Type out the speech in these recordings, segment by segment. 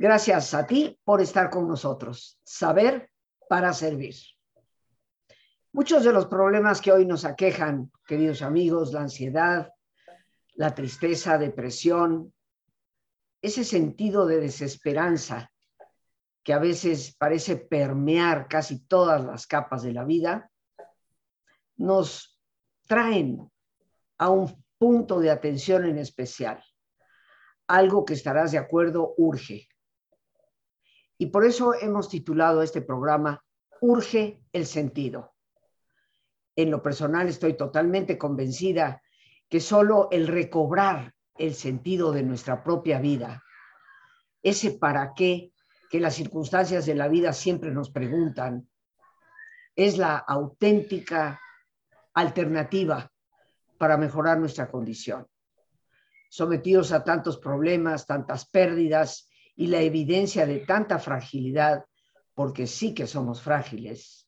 Gracias a ti por estar con nosotros. Saber para servir. Muchos de los problemas que hoy nos aquejan, queridos amigos, la ansiedad, la tristeza, depresión, ese sentido de desesperanza que a veces parece permear casi todas las capas de la vida, nos traen a un punto de atención en especial. Algo que estarás de acuerdo urge. Y por eso hemos titulado este programa Urge el sentido. En lo personal estoy totalmente convencida que solo el recobrar el sentido de nuestra propia vida, ese para qué que las circunstancias de la vida siempre nos preguntan, es la auténtica alternativa para mejorar nuestra condición. Sometidos a tantos problemas, tantas pérdidas y la evidencia de tanta fragilidad, porque sí que somos frágiles,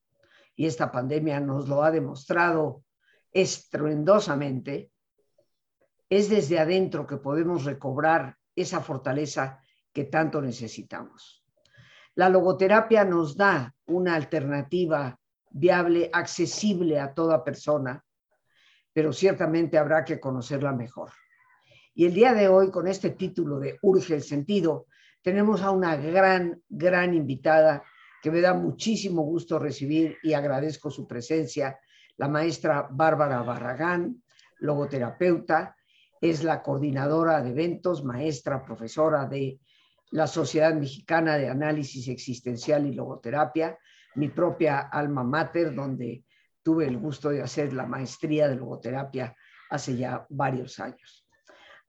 y esta pandemia nos lo ha demostrado estruendosamente, es desde adentro que podemos recobrar esa fortaleza que tanto necesitamos. La logoterapia nos da una alternativa viable, accesible a toda persona, pero ciertamente habrá que conocerla mejor. Y el día de hoy, con este título de Urge el Sentido, tenemos a una gran, gran invitada que me da muchísimo gusto recibir y agradezco su presencia, la maestra Bárbara Barragán, logoterapeuta, es la coordinadora de eventos, maestra, profesora de la Sociedad Mexicana de Análisis Existencial y Logoterapia, mi propia alma mater, donde tuve el gusto de hacer la maestría de logoterapia hace ya varios años.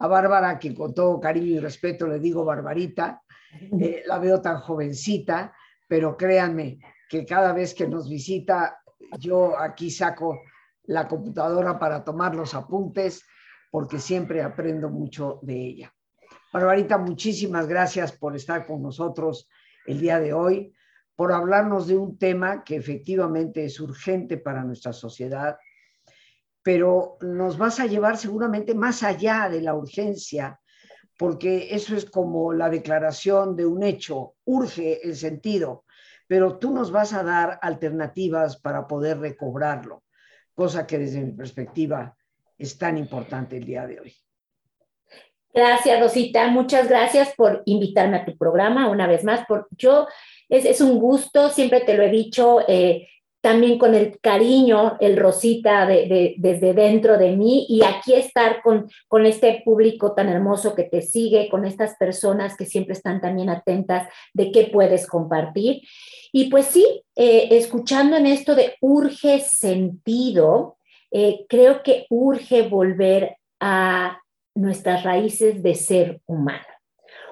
A Bárbara, que con todo cariño y respeto le digo Barbarita, eh, la veo tan jovencita, pero créanme que cada vez que nos visita, yo aquí saco la computadora para tomar los apuntes porque siempre aprendo mucho de ella. Barbarita, muchísimas gracias por estar con nosotros el día de hoy, por hablarnos de un tema que efectivamente es urgente para nuestra sociedad, pero nos vas a llevar seguramente más allá de la urgencia, porque eso es como la declaración de un hecho, urge el sentido, pero tú nos vas a dar alternativas para poder recobrarlo, cosa que desde mi perspectiva es tan importante el día de hoy. Gracias, Rosita. Muchas gracias por invitarme a tu programa una vez más. Por, yo, es, un gusto, siempre te lo he dicho, eh, también con el cariño, el Rosita de, desde dentro de mí y aquí estar con, con este público tan hermoso que te sigue, con estas personas que siempre están también atentas de qué puedes compartir. Y pues sí, eh, escuchando en esto de urge sentido, eh, creo que urge volver a nuestras raíces de ser humano.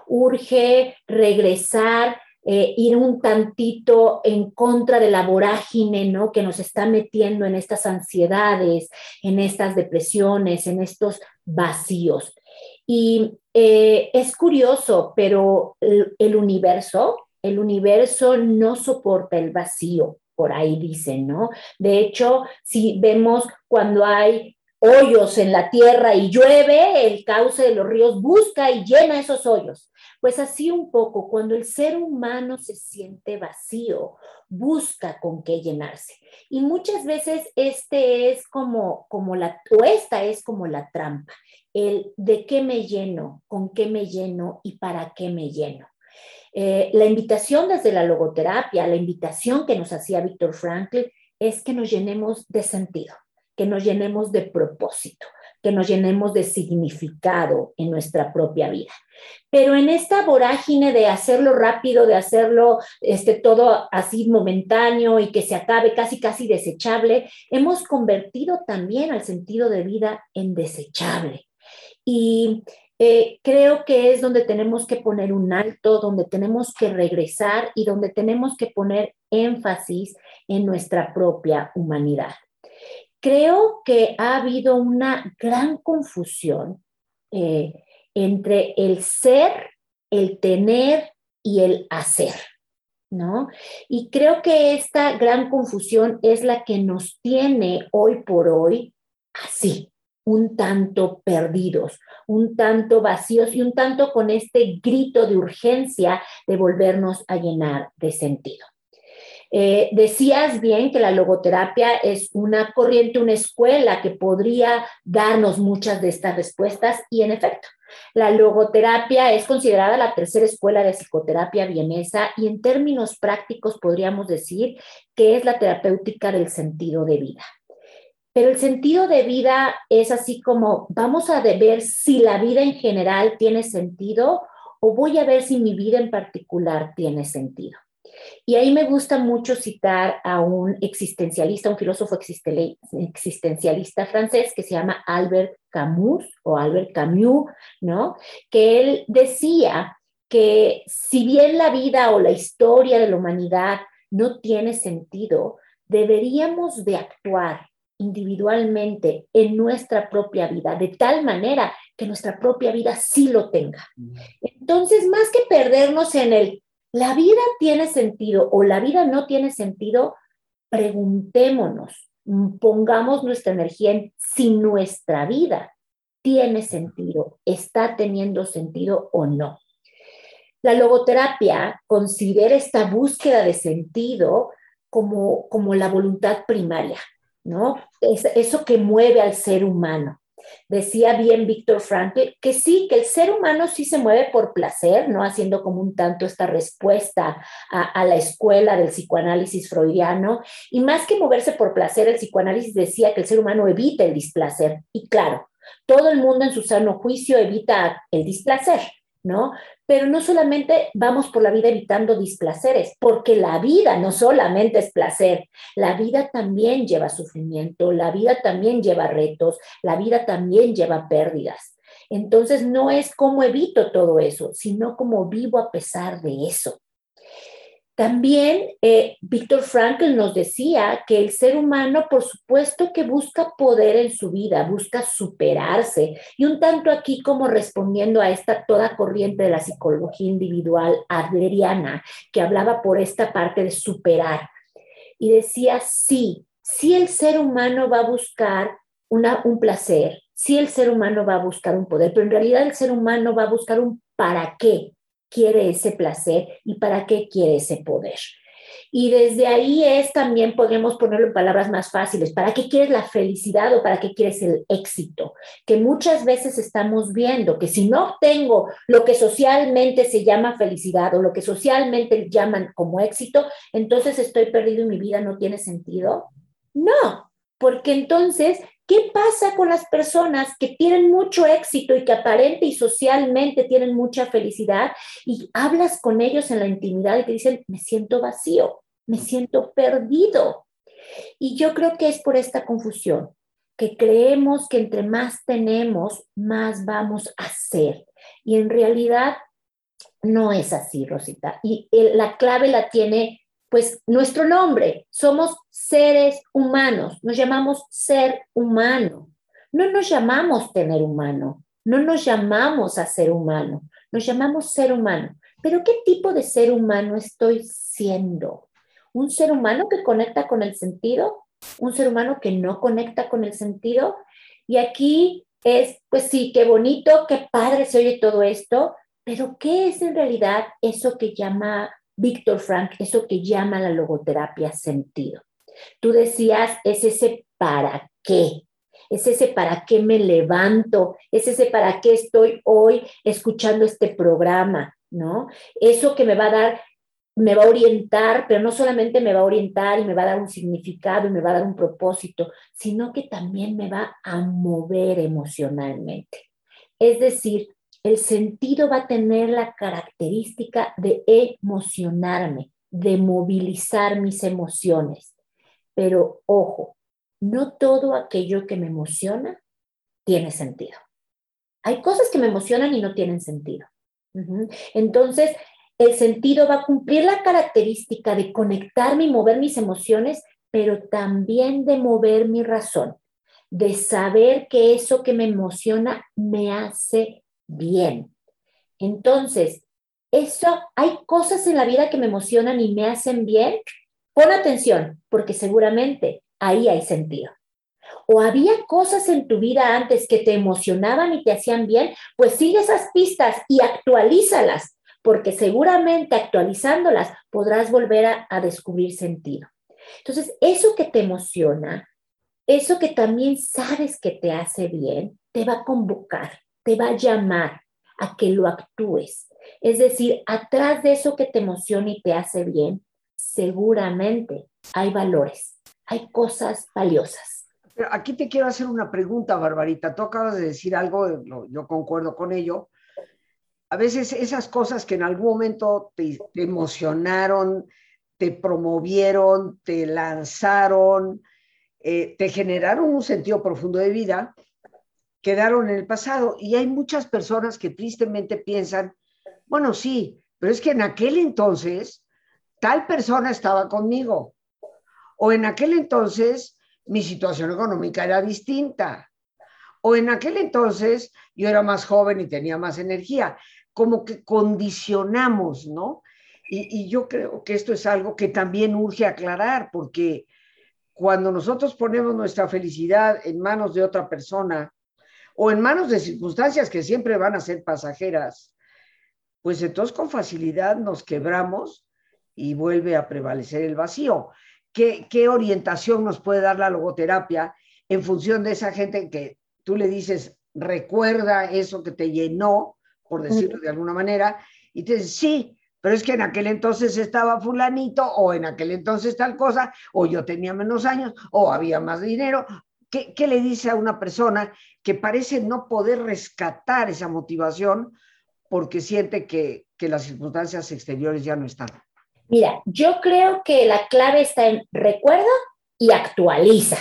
Urge regresar, eh, ir un tantito en contra de la vorágine, ¿no? Que nos está metiendo en estas ansiedades, en estas depresiones, en estos vacíos. Y eh, es curioso, pero el universo, el universo no soporta el vacío por ahí dicen, ¿no? De hecho, si vemos cuando hay hoyos en la tierra y llueve, el cauce de los ríos busca y llena esos hoyos. Pues así un poco, cuando el ser humano se siente vacío, busca con qué llenarse. Y muchas veces este es como, como la, o esta es como la trampa, el de qué me lleno, con qué me lleno y para qué me lleno. Eh, la invitación desde la logoterapia, la invitación que nos hacía Víctor Frankl es que nos llenemos de sentido, que nos llenemos de propósito, que nos llenemos de significado en nuestra propia vida. Pero en esta vorágine de hacerlo rápido, de hacerlo este, todo así momentáneo y que se acabe casi, casi desechable, hemos convertido también al sentido de vida en desechable. Y eh, creo que es donde tenemos que poner un alto, donde tenemos que regresar y donde tenemos que poner énfasis en nuestra propia humanidad. Creo que ha habido una gran confusión eh, entre el ser, el tener y el hacer. ¿No? Y creo que esta gran confusión es la que nos tiene hoy por hoy así, un tanto perdidos, un tanto vacíos y un tanto con este grito de urgencia de volvernos a llenar de sentido. Eh, decías bien que la logoterapia es una corriente, una escuela que podría darnos muchas de estas respuestas y en efecto, la logoterapia es considerada la tercera escuela de psicoterapia vienesa y en términos prácticos podríamos decir que es la terapéutica del sentido de vida. Pero el sentido de vida es así como vamos a ver si la vida en general tiene sentido o voy a ver si mi vida en particular tiene sentido. Y ahí me gusta mucho citar a un existencialista, un filósofo existencialista francés que se llama Albert Camus o Albert Camus, ¿no? Que él decía que si bien la vida o la historia de la humanidad no tiene sentido, deberíamos de actuar individualmente en nuestra propia vida, de tal manera que nuestra propia vida sí lo tenga. Entonces, más que perdernos en el, la vida tiene sentido o la vida no tiene sentido, preguntémonos, pongamos nuestra energía en si nuestra vida tiene sentido, está teniendo sentido o no. La logoterapia considera esta búsqueda de sentido como, como la voluntad primaria, ¿no? Es eso que mueve al ser humano. Decía bien Víctor Frankl que sí, que el ser humano sí se mueve por placer, ¿no? Haciendo como un tanto esta respuesta a, a, la escuela del psicoanálisis freudiano. Y más que moverse por placer, el psicoanálisis decía que el ser humano evita el displacer. Y claro, todo el mundo en su sano juicio evita el displacer, ¿no? Pero no solamente vamos por la vida evitando displaceres, porque la vida no solamente es placer, la vida también lleva sufrimiento, la vida también lleva retos, la vida también lleva pérdidas. Entonces no es cómo evito todo eso, sino cómo vivo a pesar de eso. También eh, Víctor Frankl nos decía que el ser humano, por supuesto que busca poder en su vida, busca superarse. Y un tanto aquí como respondiendo a esta toda corriente de la psicología individual adleriana, que hablaba por esta parte de superar. Y decía, sí, sí el ser humano va a buscar una, un placer, sí el ser humano va a buscar un poder, pero en realidad el ser humano va a buscar un para qué, quiere ese placer y para qué quiere ese poder. Y desde ahí es también, podemos ponerlo en palabras más fáciles, ¿para qué quieres la felicidad o para qué quieres el éxito? Que muchas veces estamos viendo que si no tengo lo que socialmente se llama felicidad o lo que socialmente llaman como éxito, entonces estoy perdido y mi vida no tiene sentido. No, porque entonces ¿Qué pasa con las personas que tienen mucho éxito y que aparente y socialmente tienen mucha felicidad y hablas con ellos en la intimidad y te dicen, me siento vacío, me siento perdido? Y yo creo que es por esta confusión, que creemos que entre más tenemos, más vamos a ser. Y en realidad no es así, Rosita. Y la clave la tiene pues nuestro nombre, somos seres humanos, nos llamamos ser humano, no nos llamamos tener humano, no nos llamamos a ser humano, nos llamamos ser humano. Pero ¿qué tipo de ser humano estoy siendo? ¿Un ser humano que conecta con el sentido? ¿Un ser humano que no conecta con el sentido? Y aquí es, pues sí, qué bonito, qué padre se oye todo esto, pero ¿qué es en realidad eso que llama Víctor Frank, eso que llama la logoterapia sentido. Tú decías, es ese para qué, es ese para qué me levanto, es ese para qué estoy hoy escuchando este programa, ¿no? Eso que me va a dar, me va a orientar, pero no solamente me va a orientar y me va a dar un significado y me va a dar un propósito, sino que también me va a mover emocionalmente. Es decir, el sentido va a tener la característica de emocionarme, de movilizar mis emociones. Pero ojo, no todo aquello que me emociona tiene sentido. Hay cosas que me emocionan y no tienen sentido. Entonces, el sentido va a cumplir la característica de conectarme y mover mis emociones, pero también de mover mi razón, de saber que eso que me emociona me hace bien. Entonces, eso, hay cosas en la vida que me emocionan y me hacen bien. Pon atención, porque seguramente ahí hay sentido. o había cosas en tu vida antes que te emocionaban y te hacían bien, pues sigue esas pistas y actualízalas, porque seguramente actualizándolas podrás volver a, a descubrir sentido. Entonces, eso que te emociona, eso que también sabes que te hace bien, te va a convocar, te va a llamar a que lo actúes. Es decir, atrás de eso que te emociona y te hace bien, seguramente hay valores, hay cosas valiosas. Aquí te quiero hacer una pregunta, Barbarita. Tú acabas de decir algo, yo concuerdo con ello. A veces esas cosas que en algún momento te, te emocionaron, te promovieron, te lanzaron, eh, te generaron un sentido profundo de vida, quedaron en el pasado. Y hay muchas personas que tristemente piensan, bueno, sí, pero es que en aquel entonces tal persona estaba conmigo. O en aquel entonces mi situación económica era distinta. O en aquel entonces yo era más joven y tenía más energía. Como que condicionamos, ¿no? Y, yo creo que esto es algo que también urge aclarar, porque cuando nosotros ponemos nuestra felicidad en manos de otra persona o en manos de circunstancias que siempre van a ser pasajeras, pues entonces con facilidad nos quebramos y vuelve a prevalecer el vacío. ¿Qué, ¿Qué, orientación nos puede dar la logoterapia en función de esa gente que tú le dices, recuerda eso que te llenó, por decirlo de alguna manera, y te dices, sí, pero es que en aquel entonces estaba fulanito o en aquel entonces tal cosa, o yo tenía menos años, o había más dinero. ¿Qué, le dice a una persona que parece no poder rescatar esa motivación porque siente que, que las circunstancias exteriores ya no están? Mira, yo creo que la clave está en recuerda y actualiza.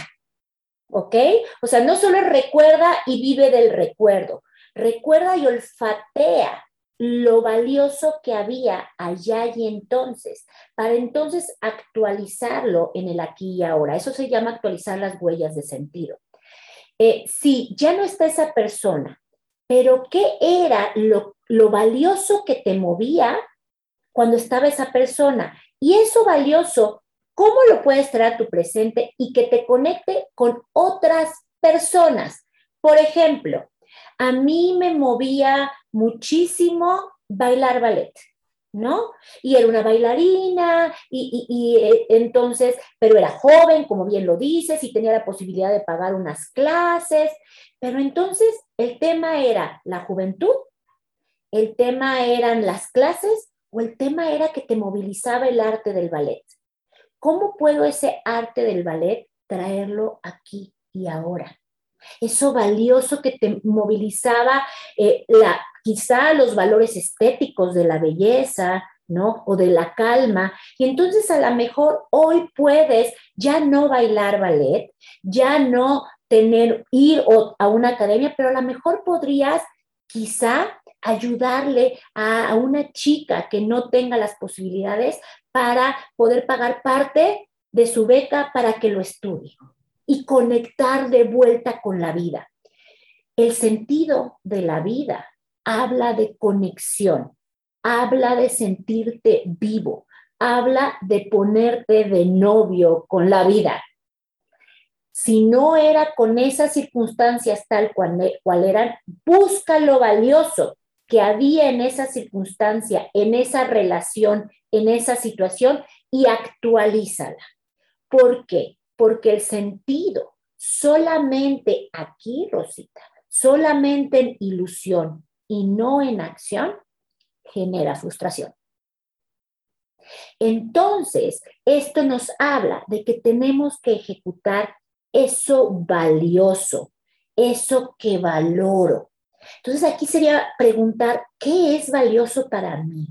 ¿Ok? O sea, no solo recuerda y vive del recuerdo, recuerda y olfatea lo valioso que había allá y entonces, para entonces actualizarlo en el aquí y ahora. Eso se llama actualizar las huellas de sentido. Eh, si ya no está esa persona, pero ¿qué era lo, lo valioso que te movía cuando estaba esa persona? Y eso valioso, ¿cómo lo puedes traer a tu presente y que te conecte con otras personas? Por ejemplo, a mí me movía muchísimo bailar ballet, ¿no? Y era una bailarina y, eh, entonces, pero era joven, como bien lo dices, y tenía la posibilidad de pagar unas clases, pero entonces el tema era la juventud, el tema eran las clases o el tema era que te movilizaba el arte del ballet. ¿Cómo puedo ese arte del ballet traerlo aquí y ahora? Eso valioso que te movilizaba eh, la, quizá los valores estéticos de la belleza, ¿no? O de la calma. Y entonces a lo mejor hoy puedes ya no bailar ballet, ya no tener, ir a una academia, pero a lo mejor podrías quizá ayudarle a, a una chica que no tenga las posibilidades para poder pagar parte de su beca para que lo estudie y conectar de vuelta con la vida. El sentido de la vida habla de conexión, habla de sentirte vivo, habla de ponerte de novio con la vida. Si no era con esas circunstancias tal cual, cual eran, busca lo valioso que había en esa circunstancia, en esa relación, en esa situación y actualízala. ¿Por qué? Porque el sentido solamente aquí, Rosita, solamente en ilusión y no en acción, genera frustración. Entonces, esto nos habla de que tenemos que ejecutar eso valioso, eso que valoro. Entonces, aquí sería preguntar, ¿qué es valioso para mí?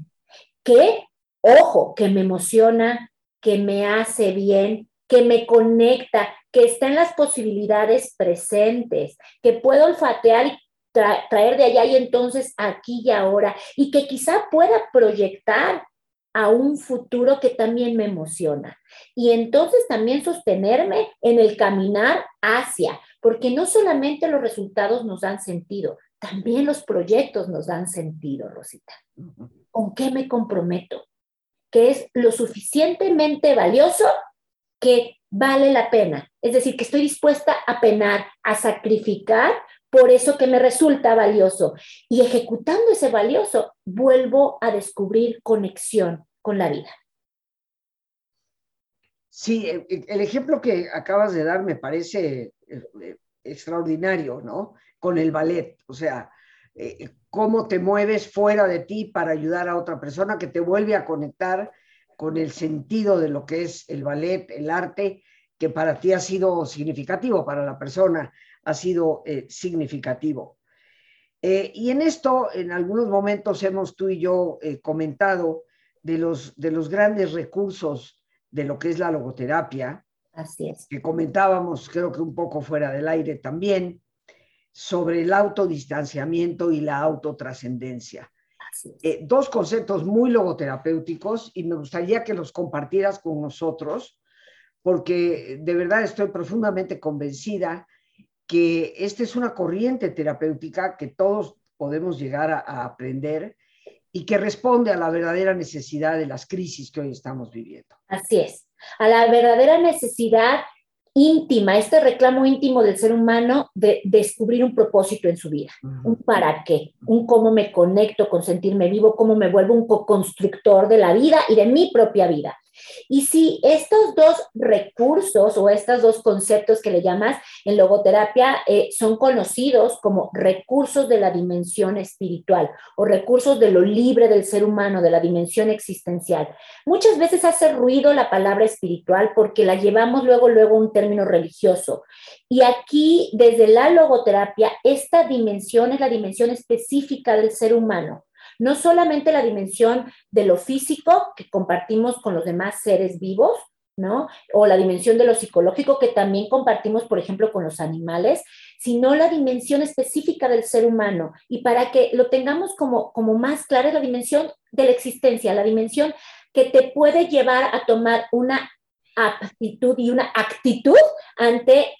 ¿Qué, ojo, que me emociona, que me hace bien, que me conecta, que está en las posibilidades presentes, que puedo olfatear y traer de allá y entonces aquí y ahora, y que quizá pueda proyectar a un futuro que también me emociona. Y entonces también sostenerme en el caminar hacia, porque no solamente los resultados nos dan sentido, también los proyectos nos dan sentido, Rosita. ¿Con qué me comprometo? Que es lo suficientemente valioso que vale la pena, es decir, que estoy dispuesta a penar, a sacrificar por eso que me resulta valioso. Y ejecutando ese valioso, vuelvo a descubrir conexión con la vida. Sí, e, e, el ejemplo que acabas de dar me parece eh, eh, extraordinario, ¿no? Con el ballet, o sea, eh, cómo te mueves fuera de ti para ayudar a otra persona que te vuelve a conectar con el sentido de lo que es el ballet, el arte, que para ti ha sido significativo, para la persona ha sido significativo. y en esto, en algunos momentos hemos tú y yo comentado de los, de los grandes recursos de lo que es la logoterapia. Así es. Que comentábamos, creo que un poco fuera del aire también, sobre el autodistanciamiento y la autotrascendencia. Eh, dos conceptos muy logoterapéuticos y me gustaría que los compartieras con nosotros, porque de verdad estoy profundamente convencida que esta es una corriente terapéutica que todos podemos llegar a aprender y que responde a la verdadera necesidad de las crisis que hoy estamos viviendo. Así es, a la verdadera necesidad íntima, este reclamo íntimo del ser humano de descubrir un propósito en su vida, un para qué, un cómo me conecto con sentirme vivo, cómo me vuelvo un co-constructor de la vida y de mi propia vida. Y si estos dos recursos o estos dos conceptos que le llamas en logoterapia eh, son conocidos como recursos de la dimensión espiritual o recursos de lo libre del ser humano, de la dimensión existencial, muchas veces hace ruido la palabra espiritual porque la llevamos luego, luego un término religioso. Y aquí, desde la logoterapia, esta dimensión es la dimensión específica del ser humano no solamente la dimensión de lo físico que compartimos con los demás seres vivos, ¿no? O la dimensión de lo psicológico que también compartimos, por ejemplo, con los animales, sino la dimensión específica del ser humano. Y para que lo tengamos como, como más clara, la dimensión de la existencia, la dimensión que te puede llevar a tomar una aptitud y una actitud ante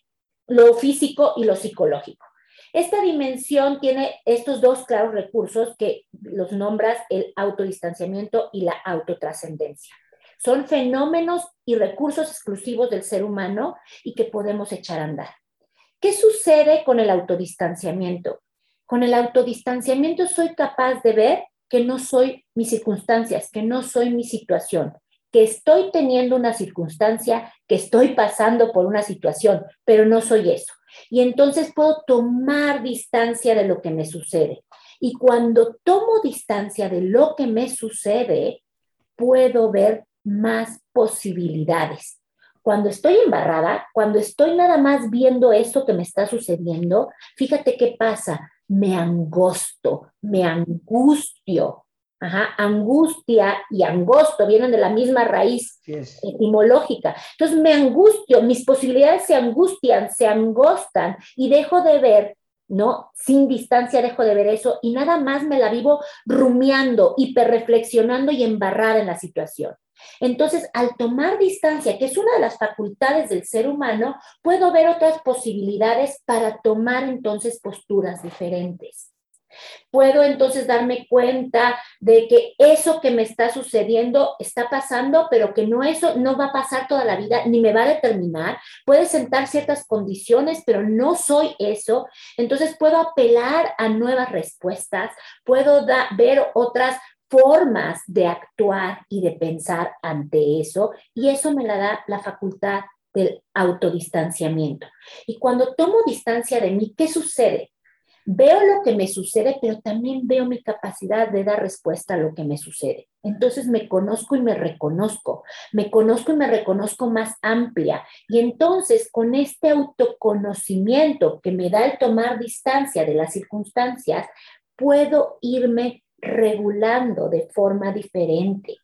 lo físico y lo psicológico. Esta dimensión tiene estos dos claros recursos que los nombras el autodistanciamiento y la autotrascendencia. Son fenómenos y recursos exclusivos del ser humano y que podemos echar a andar. ¿Qué sucede con el autodistanciamiento? Con el autodistanciamiento soy capaz de ver que no soy mis circunstancias, que no soy mi situación, que estoy teniendo una circunstancia, que estoy pasando por una situación, pero no soy eso. Y entonces puedo tomar distancia de lo que me sucede. Y cuando tomo distancia de lo que me sucede, puedo ver más posibilidades. Cuando estoy embarrada, cuando estoy nada más viendo eso que me está sucediendo, fíjate qué pasa. Me angosto, me angustio, Ajá, angustia y angosto vienen de la misma raíz etimológica. Entonces me angustio, mis posibilidades se angustian, se angostan y dejo de ver, ¿no? Sin distancia dejo de ver eso y nada más me la vivo rumiando, hiperreflexionando y embarrada en la situación. Entonces, al tomar distancia, que es una de las facultades del ser humano, puedo ver otras posibilidades para tomar entonces posturas diferentes. Puedo entonces darme cuenta de que eso que me está sucediendo está pasando, pero que no eso no va a pasar toda la vida ni me va a determinar. Puede sentar ciertas condiciones, pero no soy eso. Entonces puedo apelar a nuevas respuestas, puedo ver otras formas de actuar y de pensar ante eso y eso me la da la facultad del autodistanciamiento. Y cuando tomo distancia de mí, ¿qué sucede? Veo lo que me sucede, pero también veo mi capacidad de dar respuesta a lo que me sucede. Entonces me conozco y me reconozco, me conozco y me reconozco más amplia. Y entonces con este autoconocimiento que me da el tomar distancia de las circunstancias, puedo irme regulando de forma diferente.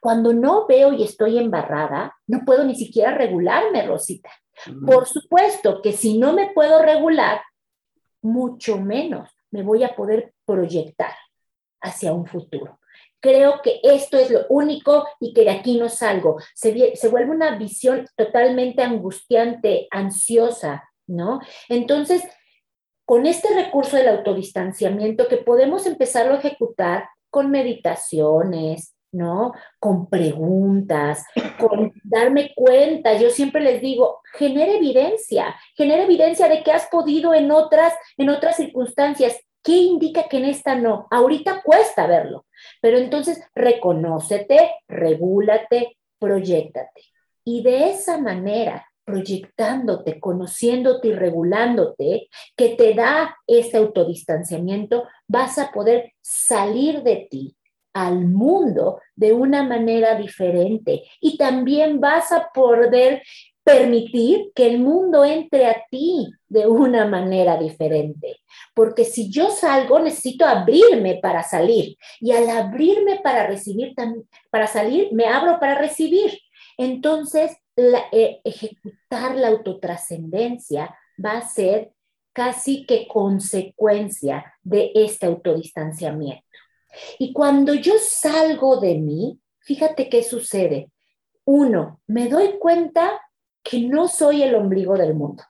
Cuando no veo y estoy embarrada, no puedo ni siquiera regularme, Rosita. Por supuesto que si no me puedo regular, mucho menos me voy a poder proyectar hacia un futuro. Creo que esto es lo único y que de aquí no salgo. Se, vuelve una visión totalmente angustiante, ansiosa, ¿no? Entonces, con este recurso del autodistanciamiento que podemos empezarlo a ejecutar con meditaciones, ¿no? Con preguntas, con darme cuenta. Yo siempre les digo, genera evidencia, genera evidencia de que has podido en otras, en otras circunstancias. ¿Qué indica que en esta no? Ahorita cuesta verlo, pero entonces reconócete, regúlate, proyectate. Y de esa manera, proyectándote, conociéndote y regulándote, que te da ese autodistanciamiento, vas a poder salir de ti al mundo de una manera diferente y también vas a poder permitir que el mundo entre a ti de una manera diferente. Porque si yo salgo, necesito abrirme para salir. Y al abrirme para recibir, para salir, me abro para recibir. Entonces, eh, ejecutar la autotrascendencia va a ser casi que consecuencia de este autodistanciamiento. Y cuando yo salgo de mí, fíjate qué sucede. Uno, me doy cuenta que no soy el ombligo del mundo,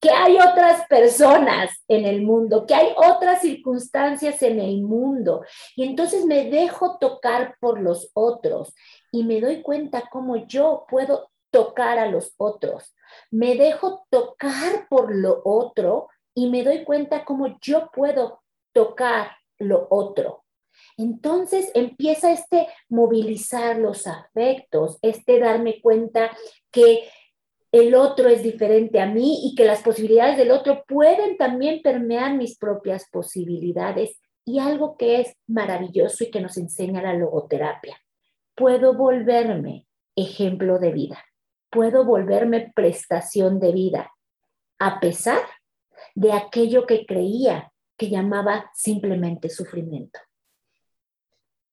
que hay otras personas en el mundo, que hay otras circunstancias en el mundo. Y entonces me dejo tocar por los otros y me doy cuenta cómo yo puedo tocar a los otros. Me dejo tocar por lo otro y me doy cuenta cómo yo puedo tocar lo otro. Entonces empieza este movilizar los afectos, este darme cuenta que el otro es diferente a mí y que las posibilidades del otro pueden también permear mis propias posibilidades. Y algo que es maravilloso y que nos enseña la logoterapia. Puedo volverme ejemplo de vida, puedo volverme prestación de vida, a pesar de aquello que creía que llamaba simplemente sufrimiento.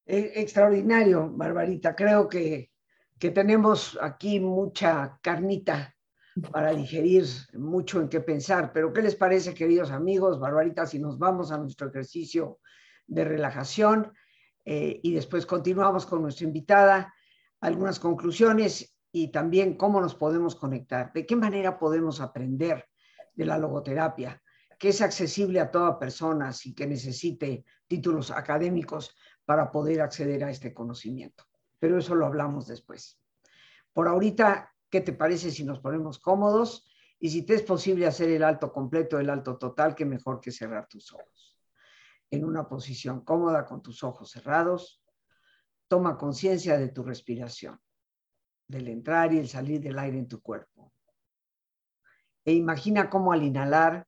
Extraordinario, Barbarita. Creo que, que tenemos aquí mucha carnita para digerir, mucho en qué pensar. Pero ¿qué les parece, queridos amigos? Barbarita, si nos vamos a nuestro ejercicio de relajación eh, y después continuamos con nuestra invitada, algunas conclusiones y también cómo nos podemos conectar, de qué manera podemos aprender de la logoterapia, que es accesible a toda persona sin que necesite títulos académicos para poder acceder a este conocimiento. Pero eso lo hablamos después. Por ahorita, ¿qué te parece si nos ponemos cómodos? Y si te es posible hacer el alto completo, el alto total, qué mejor que cerrar tus ojos. En una posición cómoda con tus ojos cerrados, toma conciencia de tu respiración, del entrar y el salir del aire en tu cuerpo. E imagina cómo al inhalar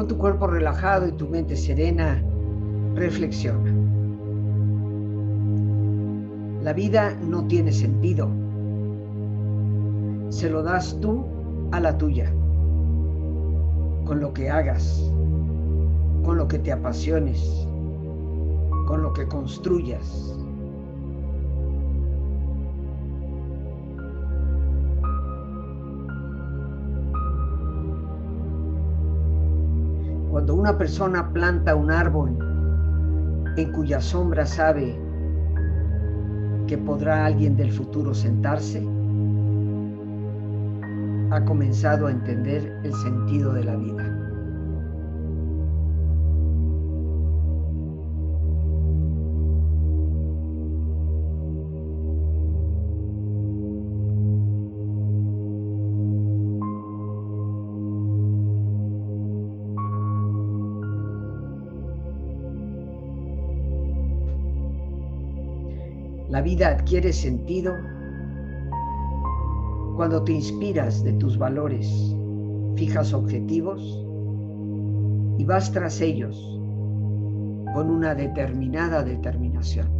Con tu cuerpo relajado y tu mente serena, reflexiona. La vida no tiene sentido. Se lo das tú a la tuya. Con lo que hagas, con lo que te apasiones, con lo que construyas. Cuando una persona planta un árbol en cuya sombra sabe que podrá alguien del futuro sentarse, ha comenzado a entender el sentido de la vida. La vida adquiere sentido cuando te inspiras de tus valores, fijas objetivos y vas tras ellos con una determinada determinación.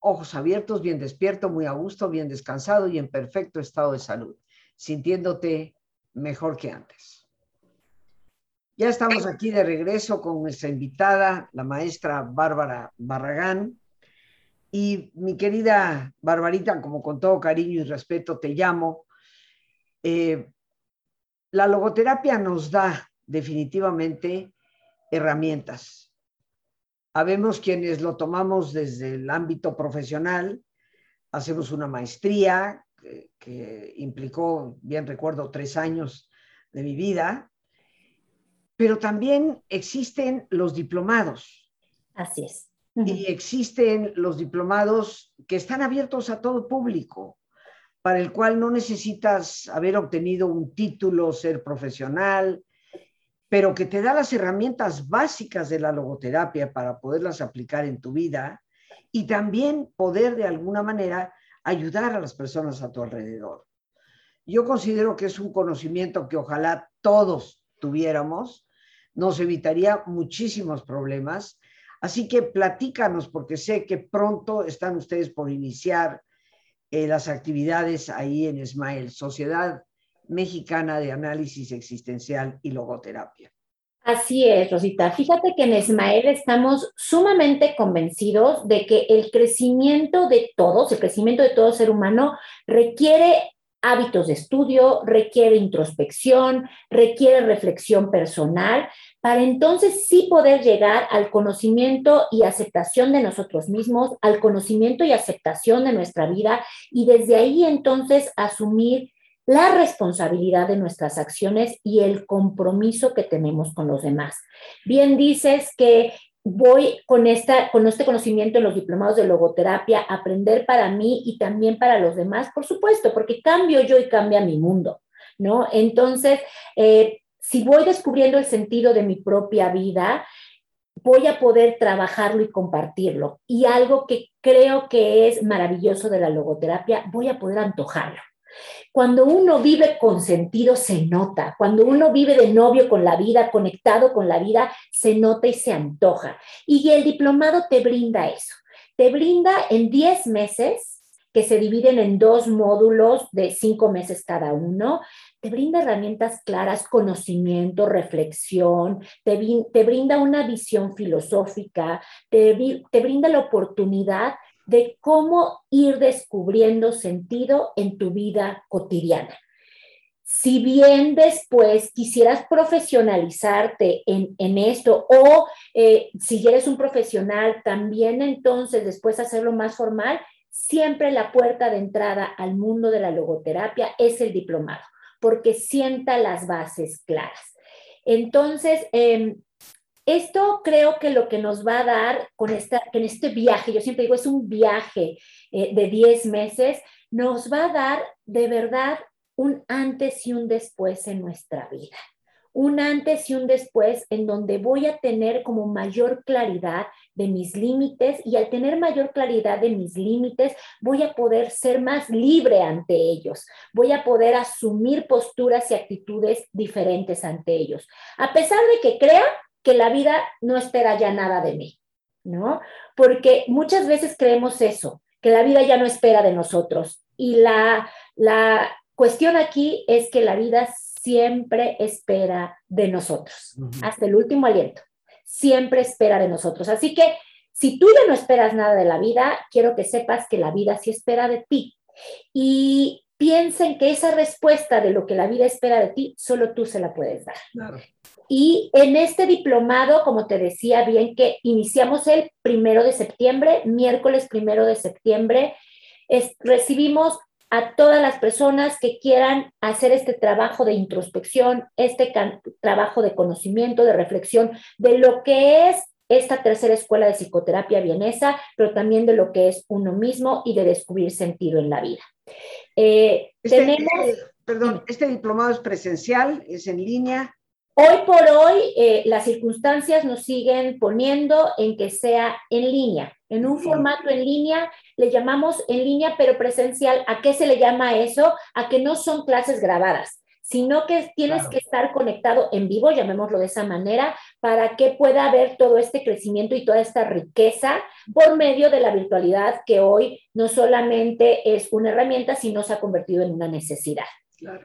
Ojos abiertos, bien despierto, muy a gusto, bien descansado y en perfecto estado de salud, sintiéndote mejor que antes. Ya estamos aquí de regreso con nuestra invitada, la maestra Bárbara Barragán. Y mi querida Barbarita, como con todo cariño y respeto te llamo, eh, la logoterapia nos da definitivamente herramientas. Habemos quienes lo tomamos desde el ámbito profesional, hacemos una maestría que, implicó, bien recuerdo, tres años de mi vida, pero también existen los diplomados. Así es. Y existen los diplomados que están abiertos a todo público, para el cual no necesitas haber obtenido un título, ser profesional, pero que te da las herramientas básicas de la logoterapia para poderlas aplicar en tu vida y también poder de alguna manera ayudar a las personas a tu alrededor. Yo considero que es un conocimiento que ojalá todos tuviéramos, nos evitaría muchísimos problemas. Así que platícanos, porque sé que pronto están ustedes por iniciar eh, las actividades ahí en Ismael, Sociedad Mexicana de Análisis Existencial y Logoterapia. Así es, Rosita. Fíjate que en Esmael estamos sumamente convencidos de que el crecimiento de todos, el crecimiento de todo ser humano, requiere hábitos de estudio, requiere introspección, requiere reflexión personal, para entonces sí poder llegar al conocimiento y aceptación de nosotros mismos, al conocimiento y aceptación de nuestra vida y desde ahí entonces asumir la responsabilidad de nuestras acciones y el compromiso que tenemos con los demás. Bien dices que voy con, esta, con este conocimiento en los diplomados de logoterapia a aprender para mí y también para los demás, por supuesto, porque cambio yo y cambia mi mundo, ¿no? Entonces, eh, si voy descubriendo el sentido de mi propia vida, voy a poder trabajarlo y compartirlo. Y algo que creo que es maravilloso de la logoterapia, voy a poder antojarlo. Cuando uno vive con sentido, se nota. Cuando uno vive de novio con la vida, conectado con la vida, se nota y se antoja. Y el diplomado te brinda eso. Te brinda en 10 meses, que se dividen en dos módulos de 5 meses cada uno, te brinda herramientas claras, conocimiento, reflexión, te, te brinda una visión filosófica, te, te brinda la oportunidad de cómo ir descubriendo sentido en tu vida cotidiana. Si bien después quisieras profesionalizarte en, esto o eh, si eres un profesional, también entonces después hacerlo más formal, siempre la puerta de entrada al mundo de la logoterapia es el diplomado, porque sienta las bases claras. Entonces, em, esto creo que lo que nos va a dar con esta, en este viaje, yo siempre digo, es un viaje eh, de 10 meses, nos va a dar de verdad un antes y un después en nuestra vida. Un antes y un después en donde voy a tener como mayor claridad de mis límites y al tener mayor claridad de mis límites voy a poder ser más libre ante ellos, voy a poder asumir posturas y actitudes diferentes ante ellos. A pesar de que crea que la vida no espera ya nada de mí, ¿no? Porque muchas veces creemos eso, que la vida ya no espera de nosotros. Y la, la cuestión aquí es que la vida siempre espera de nosotros, hasta el último aliento. Siempre espera de nosotros. Así que si tú ya no esperas nada de la vida, quiero que sepas que la vida sí espera de ti. Y piensen que esa respuesta de lo que la vida espera de ti, solo tú se la puedes dar. Claro. Y en este diplomado, como te decía bien, que iniciamos el primero de septiembre, miércoles primero de septiembre, recibimos a todas las personas que quieran hacer este trabajo de introspección, este trabajo de conocimiento, de reflexión, de lo que es esta tercera escuela de psicoterapia vienesa, pero también de lo que es uno mismo y de descubrir sentido en la vida. Eh, este, tenemos, este, perdón, ¿este diplomado es presencial? ¿Es en línea? Hoy por hoy, eh, las circunstancias nos siguen poniendo en que sea en línea, en un formato en línea, le llamamos en línea pero presencial. ¿A qué se le llama eso? A que no son clases grabadas, sino que tienes que estar conectado en vivo, llamémoslo de esa manera, para que pueda haber todo este crecimiento y toda esta riqueza por medio de la virtualidad que hoy no solamente es una herramienta, sino se ha convertido en una necesidad.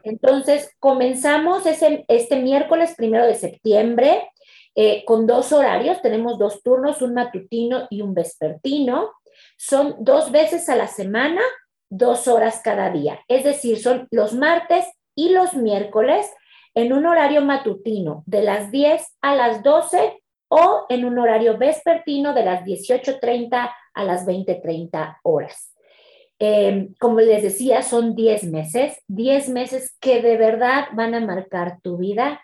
Entonces, comenzamos ese, este miércoles primero de septiembre eh, con dos horarios. Tenemos dos turnos, un matutino y un vespertino. Son dos veces a la semana, dos horas cada día. Es decir, son los martes y los miércoles en un horario matutino de las 10 a las 12 o en un horario vespertino de las 18.30 a las 20.30 horas. Em, como les decía, son 10 meses, 10 meses que de verdad van a marcar tu vida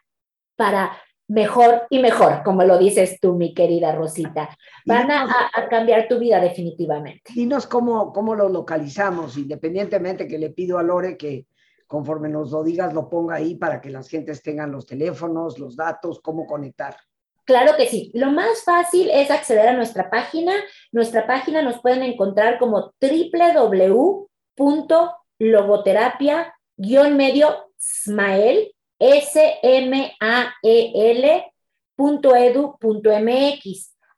para mejor y mejor, como lo dices tú, mi querida Rosita. Van a, cambiar tu vida definitivamente. Dinos cómo, cómo lo localizamos, independientemente que le pido a Lore que conforme nos lo digas lo ponga ahí para que las gentes tengan los teléfonos, los datos, cómo conectar. Claro que sí. Lo más fácil es acceder a nuestra página. Nuestra página nos pueden encontrar como www.logoterapia-medio smael, s m a e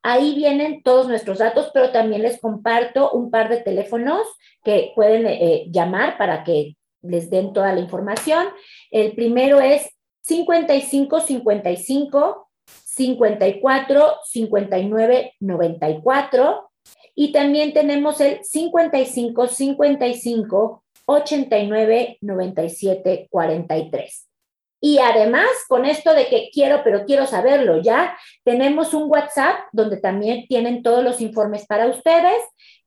Ahí vienen todos nuestros datos, pero también les comparto un par de teléfonos que pueden eh, llamar para que les den toda la información. El primero es 55 55 54 59 94 y también tenemos el 55 55 89 97 43. Y además, con esto de que quiero, pero quiero saberlo ya, tenemos un WhatsApp donde también tienen todos los informes para ustedes,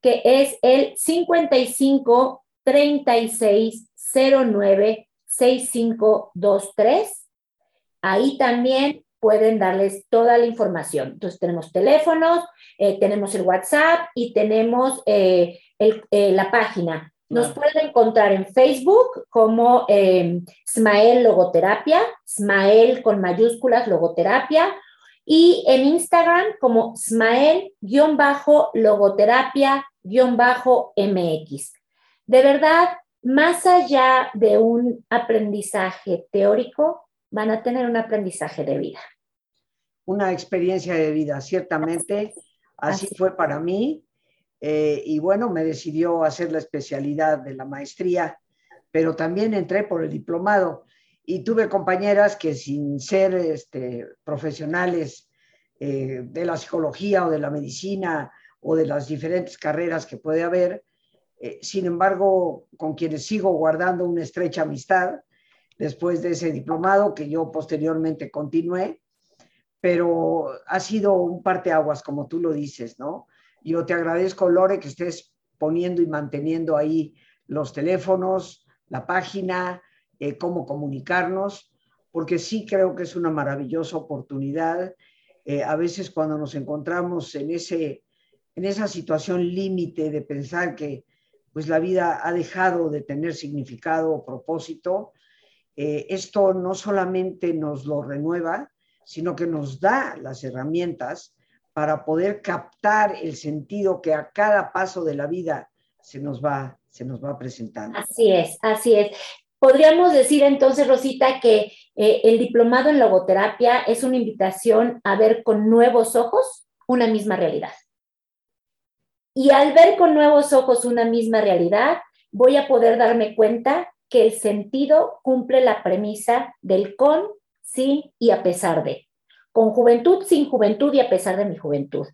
que es el 55 36 09 6523. Ahí también pueden darles toda la información. Entonces tenemos teléfonos, eh, tenemos el WhatsApp y tenemos eh, eh, la página. Nos pueden encontrar en Facebook como eh, Smael Logoterapia, Smael con mayúsculas Logoterapia, y en Instagram como Smael-logoterapia-mx. De verdad, más allá de un aprendizaje teórico, van a tener un aprendizaje de vida una experiencia de vida, ciertamente. Así fue para mí. Eh, y bueno, me decidió hacer la especialidad de la maestría, pero también entré por el diplomado y tuve compañeras que sin ser este, profesionales eh, de la psicología o de la medicina o de las diferentes carreras que puede haber, eh, sin embargo, con quienes sigo guardando una estrecha amistad después de ese diplomado que yo posteriormente continué pero ha sido un parteaguas, como tú lo dices, ¿no? Yo te agradezco, Lore, que estés poniendo y manteniendo ahí los teléfonos, la página, eh, cómo comunicarnos, porque sí creo que es una maravillosa oportunidad. Eh, a veces cuando nos encontramos en, ese, en esa situación límite de pensar que pues la vida ha dejado de tener significado o propósito, eh, esto no solamente nos lo renueva, sino que nos da las herramientas para poder captar el sentido que a cada paso de la vida se nos va, se nos va presentando. Así es, así es. Podríamos decir entonces, Rosita, que eh, el diplomado en logoterapia es una invitación a ver con nuevos ojos una misma realidad. Y al ver con nuevos ojos una misma realidad, voy a poder darme cuenta que el sentido cumple la premisa del con sí y a pesar de. Con juventud, sin juventud y a pesar de mi juventud.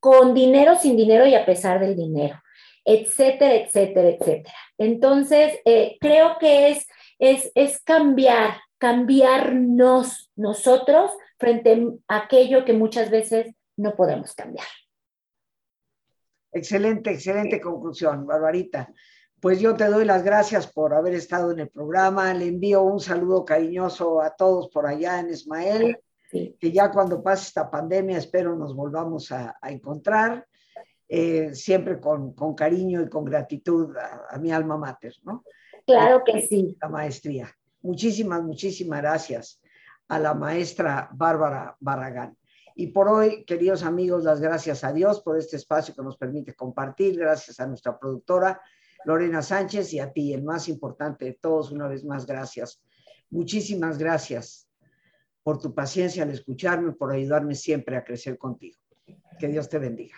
Con dinero, sin dinero y a pesar del dinero. Etcétera, etcétera, etcétera. Entonces, eh, creo que es, es, es cambiar, cambiarnos nosotros frente a aquello que muchas veces no podemos cambiar. Excelente, excelente conclusión, Barbarita. Pues yo te doy las gracias por haber estado en el programa. Le envío un saludo cariñoso a todos por allá en Ismael. que ya cuando pase esta pandemia espero nos volvamos a, encontrar, eh, siempre con, con, cariño y con gratitud a, mi alma mater, ¿no? Claro que sí. La maestría. Muchísimas, muchísimas gracias a la maestra Bárbara Barragán. Y por hoy, queridos amigos, las gracias a Dios por este espacio que nos permite compartir, gracias a nuestra productora Lorena Sánchez y a ti, el más importante de todos, una vez más, gracias. Muchísimas gracias por tu paciencia al escucharme, por ayudarme siempre a crecer contigo. Que Dios te bendiga.